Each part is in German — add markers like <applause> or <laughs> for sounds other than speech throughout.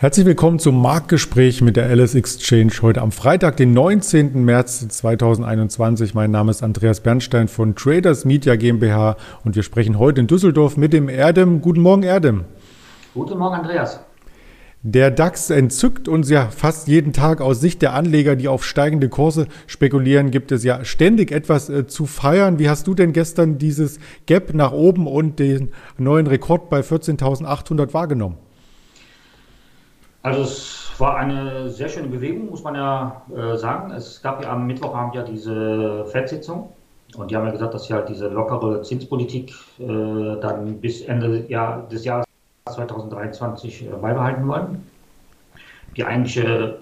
Herzlich willkommen zum Marktgespräch mit der Alice Exchange heute am Freitag, den 19. März 2021. Mein Name ist Andreas Bernstein von Traders Media GmbH und wir sprechen heute in Düsseldorf mit dem Erdem. Guten Morgen, Erdem. Guten Morgen, Andreas. Der DAX entzückt uns ja fast jeden Tag. Aus Sicht der Anleger, die auf steigende Kurse spekulieren, gibt es ja ständig etwas äh, zu feiern. Wie hast du denn gestern dieses Gap nach oben und den neuen Rekord bei 14.800 wahrgenommen? Also es war eine sehr schöne Bewegung, muss man ja äh, sagen. Es gab ja am Mittwochabend ja diese FED-Sitzung und die haben ja gesagt, dass sie halt diese lockere Zinspolitik äh, dann bis Ende Jahr, des Jahres 2023 äh, beibehalten wollen. Die eigentliche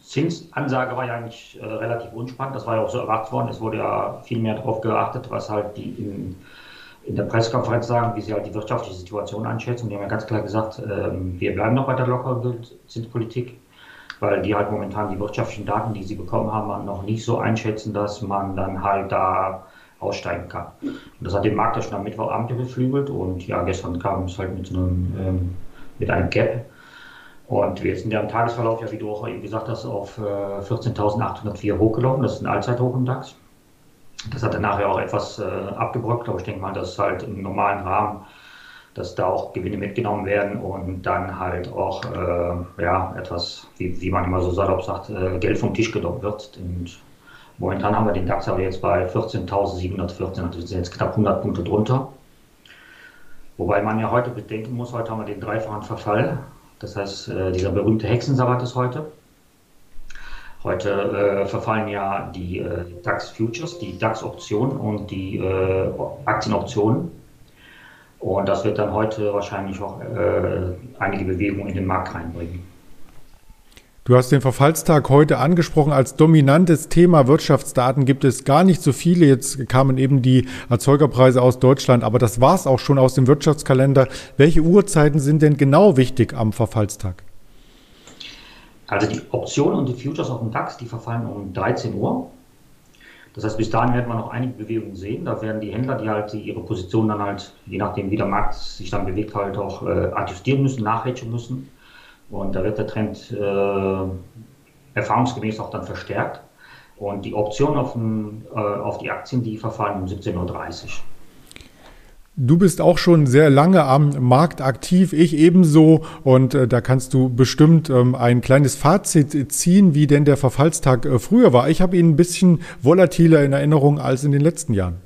Zinsansage war ja eigentlich äh, relativ unspannend. Das war ja auch so erwartet worden. Es wurde ja viel mehr darauf geachtet, was halt die in in der Pressekonferenz sagen, wie sie halt die wirtschaftliche Situation einschätzen. Die haben ja ganz klar gesagt, ähm, wir bleiben noch bei der lockeren Zinspolitik, weil die halt momentan die wirtschaftlichen Daten, die sie bekommen haben, noch nicht so einschätzen, dass man dann halt da aussteigen kann. Und das hat den Markt ja schon am Mittwochabend beflügelt und ja, gestern kam es halt mit so einem, ähm, mit einem Gap. Und wir sind ja im Tagesverlauf, ja, wie du auch eben gesagt hast, auf äh, 14.804 hochgelaufen. Das ist ein Allzeithoch im DAX. Das hat dann nachher auch etwas äh, abgebrockt, aber ich denke mal, dass halt im normalen Rahmen, dass da auch Gewinne mitgenommen werden und dann halt auch äh, ja, etwas, wie, wie man immer so salopp sagt, äh, Geld vom Tisch genommen wird. Und momentan haben wir den DAX aber jetzt bei 14.714, also sind jetzt knapp 100 Punkte drunter. Wobei man ja heute bedenken muss, heute haben wir den dreifachen Verfall. Das heißt, äh, dieser berühmte Hexensabbat ist heute. Heute äh, verfallen ja die äh, DAX Futures, die DAX Optionen und die äh, Aktienoptionen. Und das wird dann heute wahrscheinlich auch äh, einige Bewegungen in den Markt reinbringen. Du hast den Verfallstag heute angesprochen. Als dominantes Thema Wirtschaftsdaten gibt es gar nicht so viele. Jetzt kamen eben die Erzeugerpreise aus Deutschland, aber das war es auch schon aus dem Wirtschaftskalender. Welche Uhrzeiten sind denn genau wichtig am Verfallstag? Also die Optionen und die Futures auf dem DAX, die verfallen um 13 Uhr. Das heißt, bis dahin werden wir noch einige Bewegungen sehen. Da werden die Händler, die halt ihre Position dann halt, je nachdem wie der Markt sich dann bewegt, halt auch äh, adjustieren müssen, nachrechnen müssen. Und da wird der Trend äh, erfahrungsgemäß auch dann verstärkt. Und die Optionen auf, den, äh, auf die Aktien, die verfallen um 17.30 Uhr. Du bist auch schon sehr lange am Markt aktiv, ich ebenso. Und äh, da kannst du bestimmt ähm, ein kleines Fazit ziehen, wie denn der Verfallstag äh, früher war. Ich habe ihn ein bisschen volatiler in Erinnerung als in den letzten Jahren.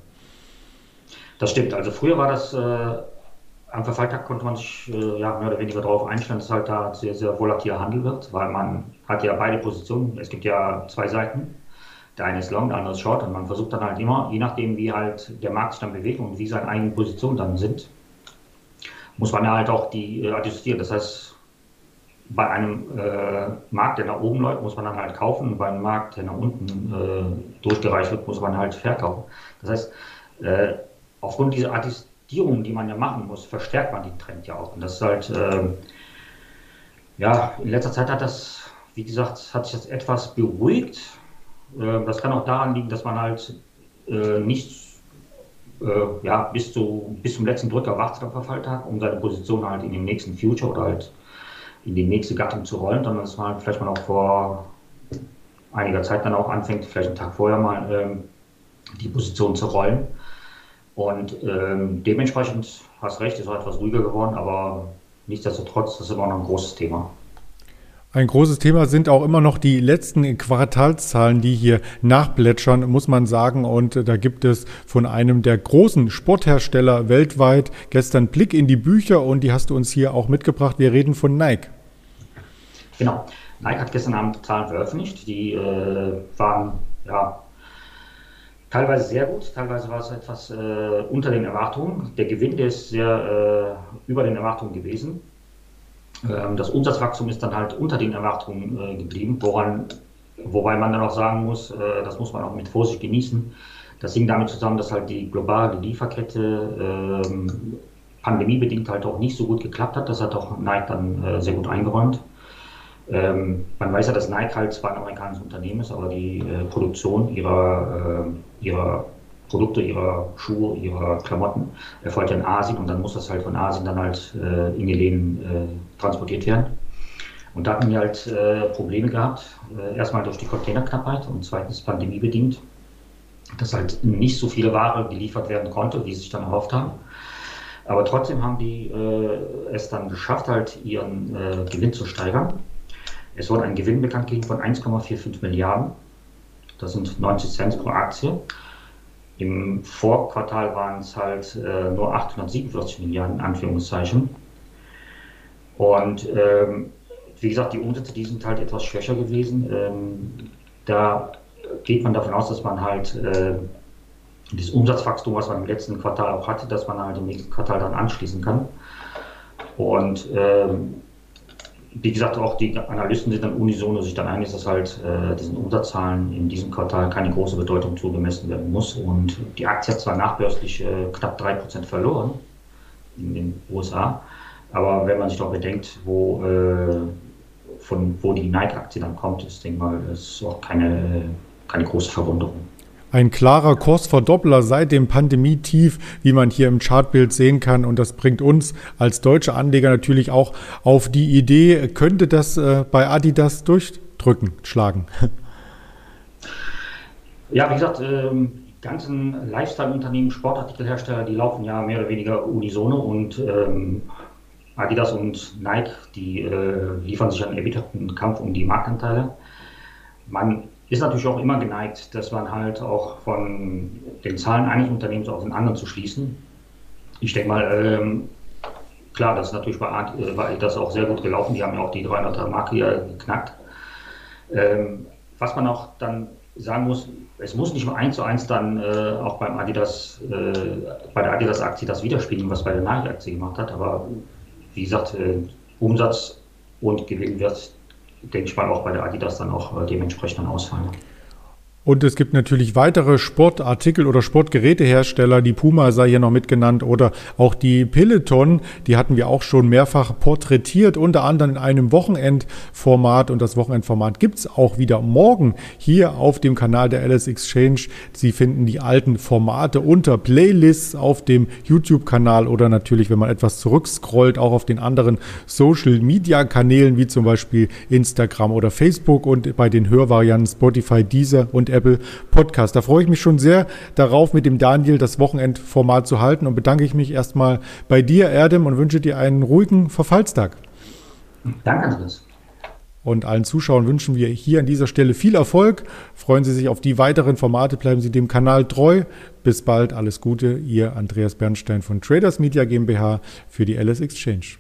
Das stimmt. Also früher war das, äh, am Verfalltag konnte man sich äh, ja, mehr oder weniger darauf einstellen, dass halt da sehr, sehr volatiler Handel wird, weil man hat ja beide Positionen. Es gibt ja zwei Seiten. Der eine ist long, der andere ist short und man versucht dann halt immer, je nachdem wie halt der Markt sich dann bewegt und wie seine eigenen Positionen dann sind, muss man halt auch die äh, adjustieren. Das heißt, bei einem äh, Markt, der nach oben läuft, muss man dann halt kaufen und bei einem Markt, der nach unten äh, durchgereicht wird, muss man halt verkaufen. Das heißt, äh, aufgrund dieser Adjustierung, die man ja machen muss, verstärkt man den Trend ja auch. Und das ist halt, ähm, ja, in letzter Zeit hat das, wie gesagt, hat sich das etwas beruhigt das kann auch daran liegen, dass man halt äh, nicht äh, ja, bis, zu, bis zum letzten Drücker wartet am Verfalltag, um seine Position halt in den nächsten Future oder halt in die nächste Gattung zu rollen, sondern dass man halt vielleicht mal auch vor einiger Zeit dann auch anfängt, vielleicht einen Tag vorher mal ähm, die Position zu rollen. Und ähm, dementsprechend hast recht, ist auch etwas ruhiger geworden, aber nichtsdestotrotz, das ist immer noch ein großes Thema. Ein großes Thema sind auch immer noch die letzten Quartalszahlen, die hier nachplätschern, muss man sagen. Und äh, da gibt es von einem der großen Sporthersteller weltweit gestern Blick in die Bücher und die hast du uns hier auch mitgebracht. Wir reden von Nike. Genau. Nike hat gestern Abend Zahlen veröffentlicht. Die äh, waren ja teilweise sehr gut, teilweise war es etwas äh, unter den Erwartungen. Der Gewinn der ist sehr äh, über den Erwartungen gewesen. Ähm, das Umsatzwachstum ist dann halt unter den Erwartungen äh, geblieben, woran, wobei man dann auch sagen muss, äh, das muss man auch mit Vorsicht genießen. Das hing damit zusammen, dass halt die globale Lieferkette ähm, pandemiebedingt halt auch nicht so gut geklappt hat. Das hat auch Nike dann äh, sehr gut eingeräumt. Ähm, man weiß ja, dass Nike halt zwar ein amerikanisches Unternehmen ist, aber die äh, Produktion ihrer, äh, ihrer Produkte, ihrer Schuhe, ihrer Klamotten erfolgt ja in Asien und dann muss das halt von Asien dann halt äh, in die Läden transportiert werden. Und da hatten wir halt äh, Probleme gehabt. Äh, erstmal durch die Containerknappheit und zweitens pandemiebedingt, dass halt nicht so viele Ware geliefert werden konnte, wie sie sich dann erhofft haben. Aber trotzdem haben die äh, es dann geschafft, halt ihren äh, Gewinn zu steigern. Es wurde ein Gewinn bekannt gegeben von 1,45 Milliarden. Das sind 90 Cent pro Aktie. Im Vorquartal waren es halt äh, nur 847 Milliarden, in Anführungszeichen. Und ähm, wie gesagt, die Umsätze, die sind halt etwas schwächer gewesen. Ähm, da geht man davon aus, dass man halt äh, dieses Umsatzwachstum, was man im letzten Quartal auch hatte, dass man halt im nächsten Quartal dann anschließen kann. Und ähm, wie gesagt, auch die Analysten sind dann unisono sich dann einig, dass halt äh, diesen Umsatzzahlen in diesem Quartal keine große Bedeutung zugemessen werden muss. Und die Aktie hat zwar nachbörslich äh, knapp 3% verloren in den USA, aber wenn man sich doch bedenkt, wo, äh, von wo die Nike-Aktie dann kommt, ist, denke mal, ist auch keine, keine große Verwunderung. Ein klarer Kursverdoppler seit dem Pandemietief, wie man hier im Chartbild sehen kann. Und das bringt uns als deutsche Anleger natürlich auch auf die Idee, könnte das äh, bei Adidas durchdrücken, schlagen? <laughs> Ja, wie gesagt, ähm, die ganzen Lifestyle-Unternehmen, Sportartikelhersteller, die laufen ja mehr oder weniger unisono und ähm, Adidas und Nike, die äh, liefern sich einen erbitterten Kampf um die Marktanteile. Man ist natürlich auch immer geneigt, dass man halt auch von den Zahlen eines Unternehmens auf den anderen zu schließen. Ich denke mal, ähm, klar, das ist natürlich bei, äh, bei das auch sehr gut gelaufen. Die haben ja auch die 300er Marke ja geknackt. Ähm, was man auch dann sagen muss, es muss nicht nur eins zu eins dann äh, auch beim Adidas, äh, bei der Adidas-Aktie das widerspiegeln, was bei der Nike-Aktie gemacht hat. Aber wie gesagt, äh, Umsatz und Gewinn wird denke ich mal, auch bei der Adidas dann auch äh, dementsprechend dann ausfallen. Und es gibt natürlich weitere Sportartikel oder Sportgerätehersteller, die Puma sei hier noch mitgenannt oder auch die Peloton, die hatten wir auch schon mehrfach porträtiert, unter anderem in einem Wochenendformat und das Wochenendformat gibt's auch wieder morgen hier auf dem Kanal der LS Exchange. Sie finden die alten Formate unter Playlists auf dem YouTube-Kanal oder natürlich, wenn man etwas zurückscrollt, auch auf den anderen Social-Media-Kanälen wie zum Beispiel Instagram oder Facebook und bei den Hörvarianten Spotify, Deezer und Apple Podcast. Da freue ich mich schon sehr darauf, mit dem Daniel das Wochenendformat zu halten und bedanke ich mich erstmal bei dir, Erdem, und wünsche dir einen ruhigen Verfallstag. Danke, Andreas. Und allen Zuschauern wünschen wir hier an dieser Stelle viel Erfolg. Freuen Sie sich auf die weiteren Formate, bleiben Sie dem Kanal treu. Bis bald, alles Gute. Ihr Andreas Bernstein von Traders Media GmbH für die LS Exchange.